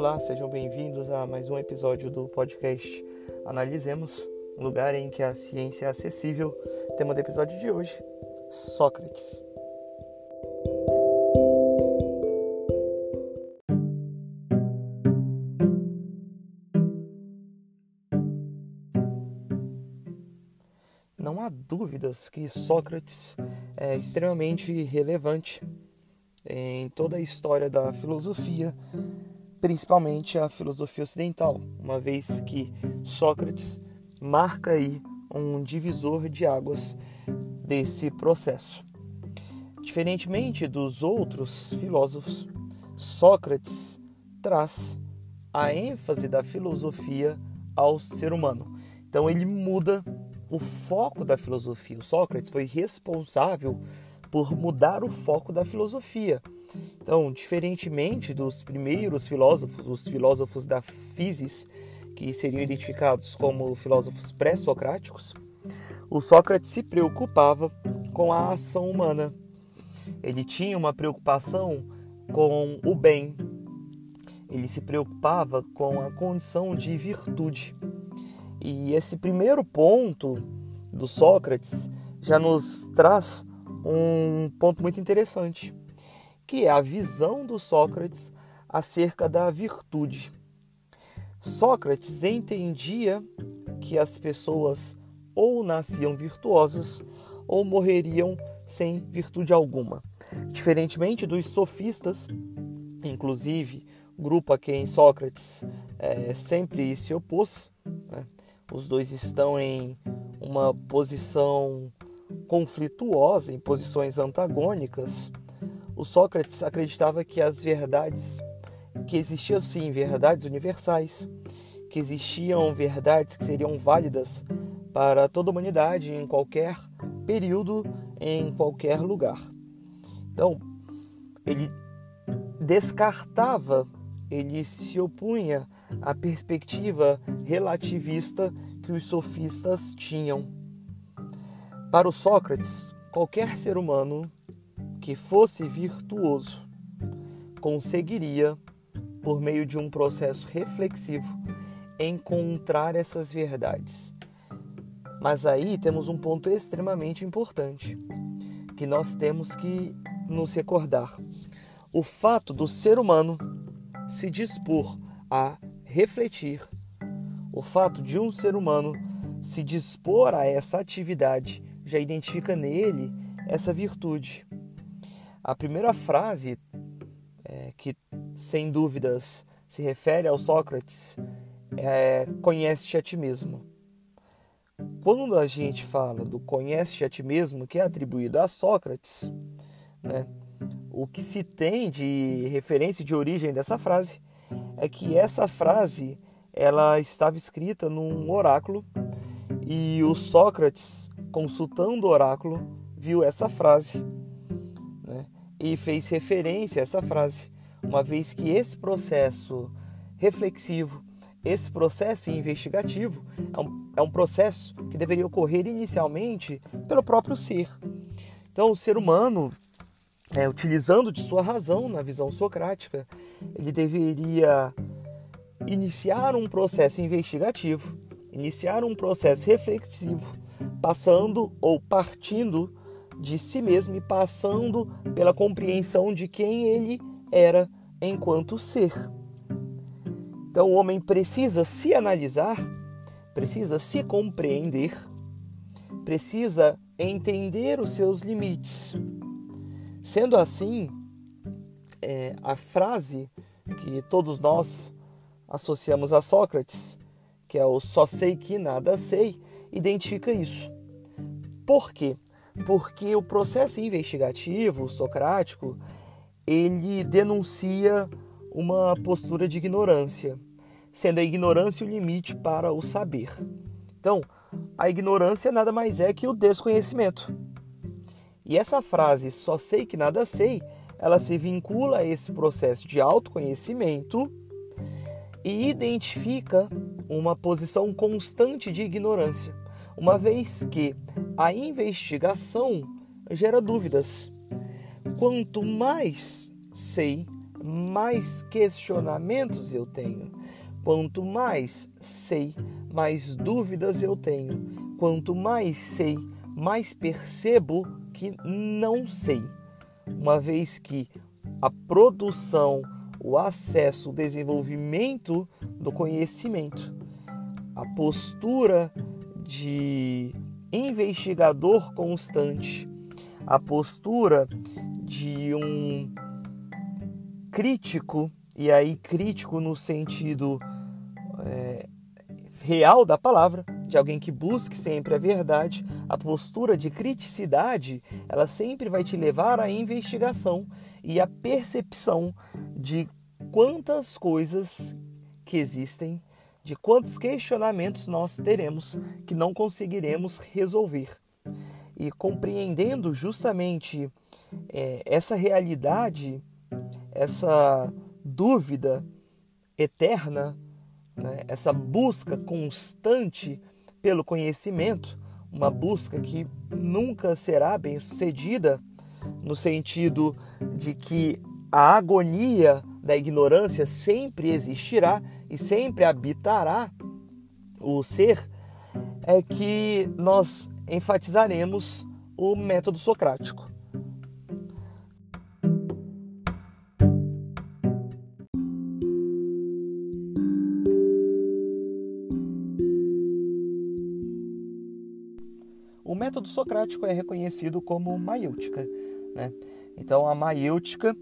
Olá, sejam bem-vindos a mais um episódio do podcast Analisemos, um lugar em que a ciência é acessível. Tema do episódio de hoje: Sócrates. Não há dúvidas que Sócrates é extremamente relevante em toda a história da filosofia, principalmente a filosofia ocidental, uma vez que Sócrates marca aí um divisor de águas desse processo. Diferentemente dos outros filósofos, Sócrates traz a ênfase da filosofia ao ser humano. Então ele muda o foco da filosofia. O Sócrates foi responsável por mudar o foco da filosofia. Então, diferentemente dos primeiros filósofos, os filósofos da physis, que seriam identificados como filósofos pré-socráticos, o Sócrates se preocupava com a ação humana. Ele tinha uma preocupação com o bem. Ele se preocupava com a condição de virtude. E esse primeiro ponto do Sócrates já nos traz um ponto muito interessante, que é a visão do Sócrates acerca da virtude. Sócrates entendia que as pessoas ou nasciam virtuosas ou morreriam sem virtude alguma. Diferentemente dos sofistas, inclusive, grupo a quem Sócrates é, sempre se opôs, né? os dois estão em uma posição conflituosa, em posições antagônicas, o Sócrates acreditava que as verdades, que existiam sim verdades universais, que existiam verdades que seriam válidas para toda a humanidade em qualquer período, em qualquer lugar. Então, ele descartava, ele se opunha à perspectiva relativista que os sofistas tinham. Para o Sócrates, qualquer ser humano que fosse virtuoso conseguiria, por meio de um processo reflexivo, encontrar essas verdades. Mas aí temos um ponto extremamente importante que nós temos que nos recordar. O fato do ser humano se dispor a refletir, o fato de um ser humano se dispor a essa atividade já identifica nele essa virtude. A primeira frase, é, que sem dúvidas se refere ao Sócrates, é conhece-te a ti mesmo. Quando a gente fala do conhece-te a ti mesmo, que é atribuído a Sócrates, né, o que se tem de referência de origem dessa frase é que essa frase ela estava escrita num oráculo e o Sócrates, consultando o oráculo, viu essa frase e fez referência a essa frase, uma vez que esse processo reflexivo, esse processo investigativo é um, é um processo que deveria ocorrer inicialmente pelo próprio ser. Então, o ser humano, é, utilizando de sua razão na visão socrática, ele deveria iniciar um processo investigativo, iniciar um processo reflexivo, passando ou partindo de si mesmo e passando pela compreensão de quem ele era enquanto ser. Então o homem precisa se analisar, precisa se compreender, precisa entender os seus limites. Sendo assim, é, a frase que todos nós associamos a Sócrates, que é o só sei que nada sei, identifica isso. Por quê? Porque o processo investigativo socrático, ele denuncia uma postura de ignorância, sendo a ignorância o limite para o saber. Então, a ignorância nada mais é que o desconhecimento. E essa frase, só sei que nada sei, ela se vincula a esse processo de autoconhecimento e identifica uma posição constante de ignorância, uma vez que a investigação gera dúvidas. Quanto mais sei, mais questionamentos eu tenho. Quanto mais sei, mais dúvidas eu tenho. Quanto mais sei, mais percebo que não sei. Uma vez que a produção, o acesso, o desenvolvimento do conhecimento, a postura de investigador constante, a postura de um crítico, e aí crítico no sentido é, real da palavra, de alguém que busque sempre a verdade, a postura de criticidade, ela sempre vai te levar à investigação e à percepção de quantas coisas que existem, de quantos questionamentos nós teremos que não conseguiremos resolver. E compreendendo justamente é, essa realidade, essa dúvida eterna, né, essa busca constante pelo conhecimento, uma busca que nunca será bem sucedida, no sentido de que a agonia da ignorância sempre existirá e sempre habitará o ser, é que nós enfatizaremos o método socrático. O método socrático é reconhecido como maiêutica. Né? Então, a maiêutica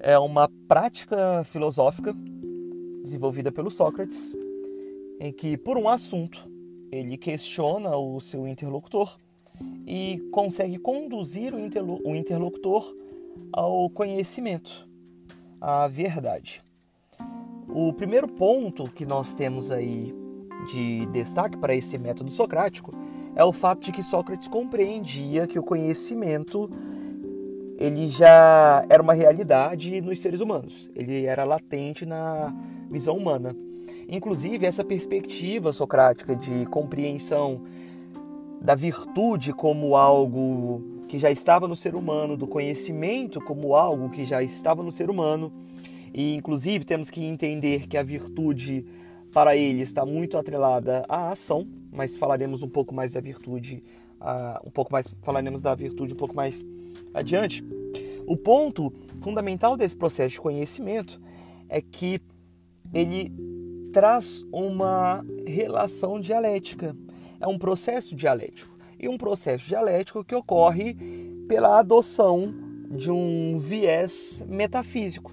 é uma prática filosófica desenvolvida pelo Sócrates, em que, por um assunto, ele questiona o seu interlocutor e consegue conduzir o interlocutor ao conhecimento, à verdade. O primeiro ponto que nós temos aí de destaque para esse método socrático é o fato de que Sócrates compreendia que o conhecimento ele já era uma realidade nos seres humanos. Ele era latente na visão humana. Inclusive, essa perspectiva socrática de compreensão da virtude como algo que já estava no ser humano, do conhecimento como algo que já estava no ser humano, e inclusive temos que entender que a virtude para ele está muito atrelada à ação, mas falaremos um pouco mais da virtude, uh, um pouco mais falaremos da virtude um pouco mais adiante. O ponto fundamental desse processo de conhecimento é que ele traz uma relação dialética. É um processo dialético. E um processo dialético que ocorre pela adoção de um viés metafísico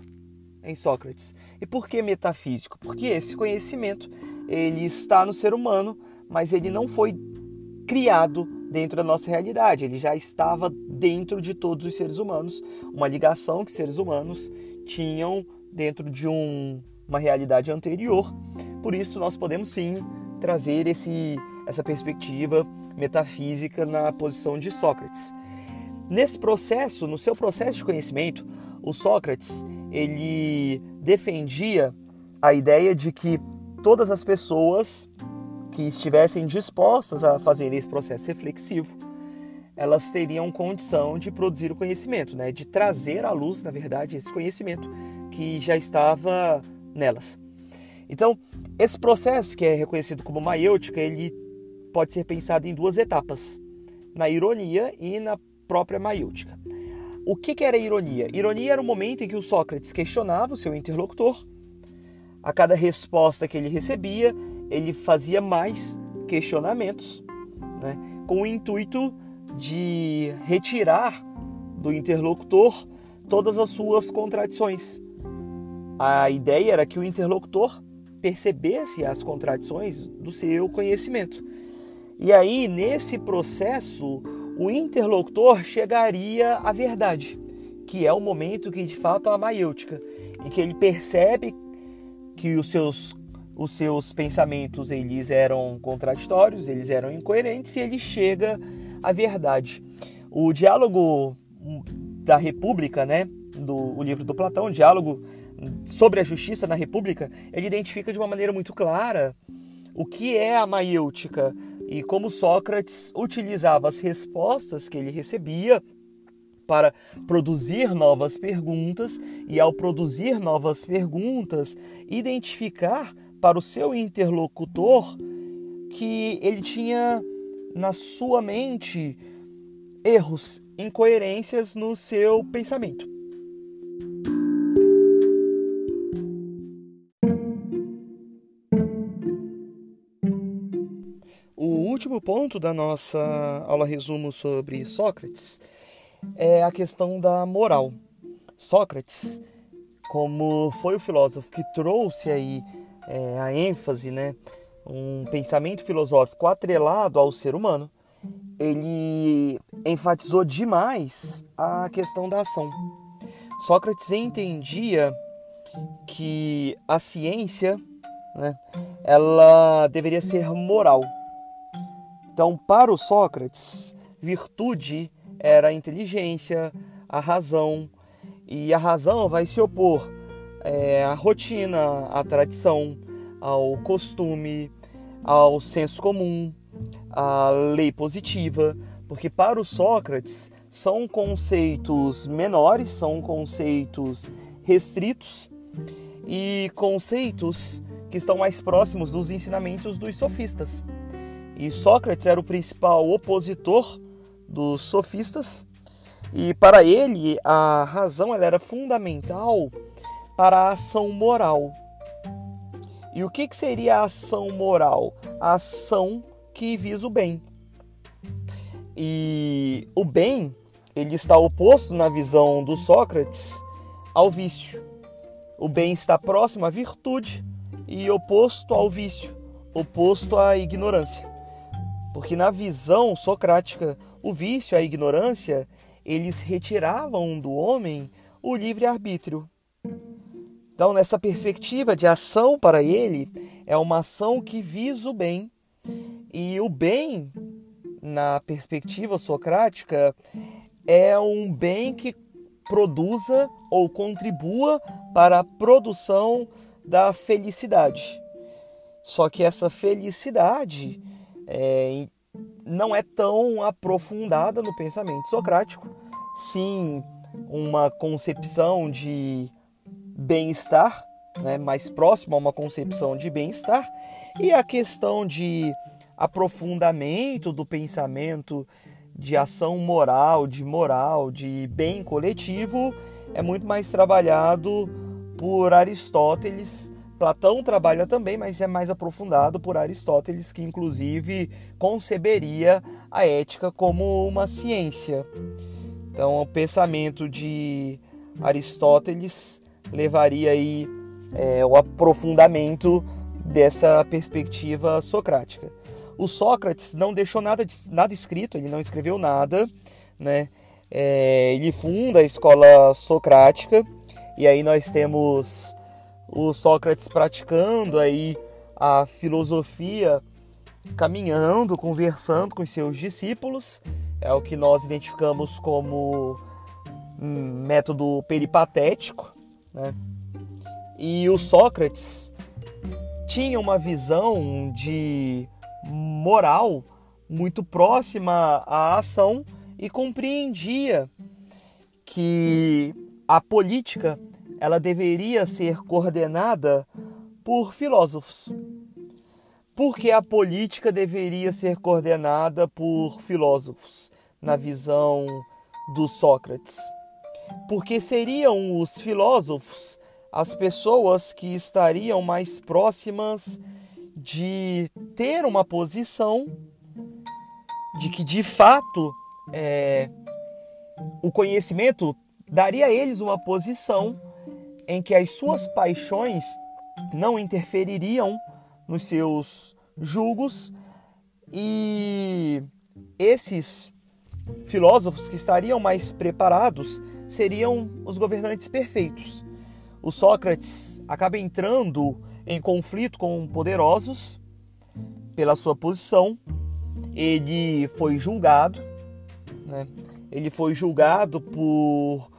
em Sócrates. E por que metafísico? Porque esse conhecimento ele está no ser humano, mas ele não foi criado dentro da nossa realidade, ele já estava dentro de todos os seres humanos, uma ligação que seres humanos tinham dentro de um, uma realidade anterior. Por isso nós podemos sim trazer esse, essa perspectiva metafísica na posição de Sócrates. Nesse processo, no seu processo de conhecimento, o Sócrates ele defendia a ideia de que todas as pessoas que estivessem dispostas a fazer esse processo reflexivo, elas teriam condição de produzir o conhecimento, né? de trazer à luz, na verdade, esse conhecimento que já estava nelas. Então, esse processo que é reconhecido como maiêutica, ele pode ser pensado em duas etapas, na ironia e na própria maiêutica. O que, era ironia? Ironia era o momento em que o Sócrates questionava o seu interlocutor. A cada resposta que ele recebia, ele fazia mais questionamentos, né, com o intuito de retirar do interlocutor todas as suas contradições. A ideia era que o interlocutor percebesse as contradições do seu conhecimento. E aí, nesse processo, o interlocutor chegaria à verdade, que é o momento que de fato é a maiêutica, em que ele percebe que os seus os seus pensamentos eles eram contraditórios, eles eram incoerentes e ele chega à verdade. O diálogo da República, né, do o livro do Platão, o diálogo sobre a justiça na República, ele identifica de uma maneira muito clara o que é a maiêutica, e como Sócrates utilizava as respostas que ele recebia para produzir novas perguntas e, ao produzir novas perguntas, identificar para o seu interlocutor que ele tinha na sua mente erros, incoerências no seu pensamento. O último ponto da nossa aula resumo sobre Sócrates é a questão da moral. Sócrates, como foi o filósofo que trouxe aí é, a ênfase, né, um pensamento filosófico atrelado ao ser humano, ele enfatizou demais a questão da ação. Sócrates entendia que a ciência, né, ela deveria ser moral. Então, para o Sócrates, virtude era a inteligência, a razão, e a razão vai se opor é, rotina, à tradição, ao costume, ao senso comum, à lei positiva, porque para o Sócrates são conceitos menores, são conceitos restritos e conceitos que estão mais próximos dos ensinamentos dos sofistas. E Sócrates era o principal opositor dos sofistas, e para ele a razão ela era fundamental para a ação moral. E o que, que seria a ação moral? A ação que visa o bem. E o bem, ele está oposto na visão do Sócrates ao vício. O bem está próximo à virtude e oposto ao vício, oposto à ignorância. Porque na visão socrática, o vício, a ignorância, eles retiravam do homem o livre-arbítrio. Então, nessa perspectiva de ação para ele, é uma ação que visa o bem. E o bem, na perspectiva socrática, é um bem que produza ou contribua para a produção da felicidade. Só que essa felicidade é, não é tão aprofundada no pensamento socrático. Sim, uma concepção de bem-estar, né, mais próximo a uma concepção de bem-estar, e a questão de aprofundamento do pensamento, de ação moral, de moral, de bem coletivo, é muito mais trabalhado por Aristóteles. Platão trabalha também, mas é mais aprofundado por Aristóteles, que inclusive conceberia a ética como uma ciência. Então, o pensamento de Aristóteles levaria aí é, o aprofundamento dessa perspectiva socrática. O Sócrates não deixou nada, nada escrito, ele não escreveu nada, né? É, ele funda a escola socrática e aí nós temos o Sócrates praticando aí a filosofia, caminhando, conversando com seus discípulos, é o que nós identificamos como método peripatético, né? E o Sócrates tinha uma visão de moral muito próxima à ação e compreendia que a política ela deveria ser coordenada por filósofos. Por que a política deveria ser coordenada por filósofos, na visão do Sócrates? Porque seriam os filósofos as pessoas que estariam mais próximas de ter uma posição de que de fato é, o conhecimento daria a eles uma posição em que as suas paixões não interfeririam nos seus julgos. E esses filósofos que estariam mais preparados seriam os governantes perfeitos. O Sócrates acaba entrando em conflito com poderosos pela sua posição. Ele foi julgado, né? ele foi julgado por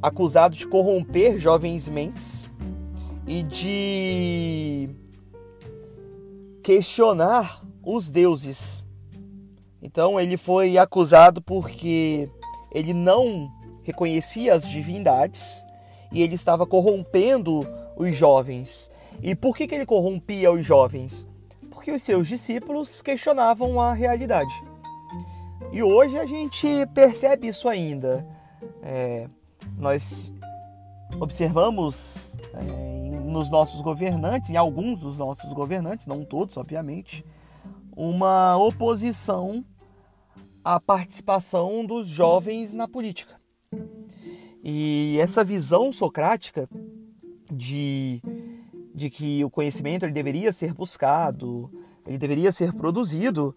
acusado de corromper jovens mentes e de questionar os deuses. Então ele foi acusado porque ele não reconhecia as divindades e ele estava corrompendo os jovens. E por que, que ele corrompia os jovens? Porque os seus discípulos questionavam a realidade. E hoje a gente percebe isso ainda. É, nós observamos é, nos nossos governantes, em alguns dos nossos governantes, não todos, obviamente, uma oposição à participação dos jovens na política. E essa visão socrática de, de que o conhecimento ele deveria ser buscado, ele deveria ser produzido,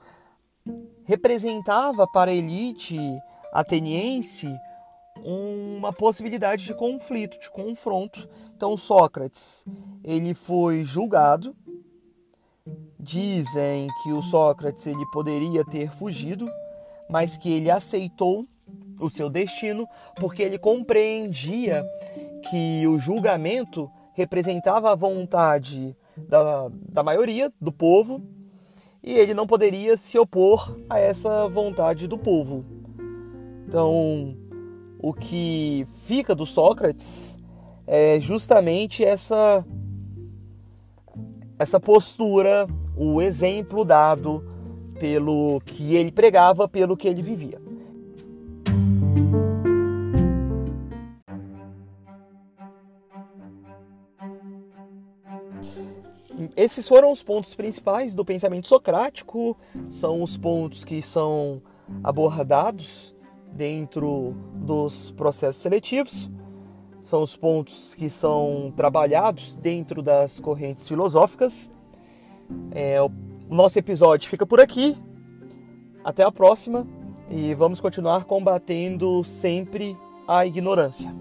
representava para a elite ateniense uma possibilidade de conflito, de confronto. Então Sócrates, ele foi julgado. Dizem que o Sócrates ele poderia ter fugido, mas que ele aceitou o seu destino porque ele compreendia que o julgamento representava a vontade da, da maioria do povo e ele não poderia se opor a essa vontade do povo. Então, o que fica do Sócrates é justamente essa essa postura, o exemplo dado pelo que ele pregava, pelo que ele vivia. Esses foram os pontos principais do pensamento socrático, são os pontos que são abordados dentro dos processos seletivos, são os pontos que são trabalhados dentro das correntes filosóficas. É, o nosso episódio fica por aqui. Até a próxima e vamos continuar combatendo sempre a ignorância.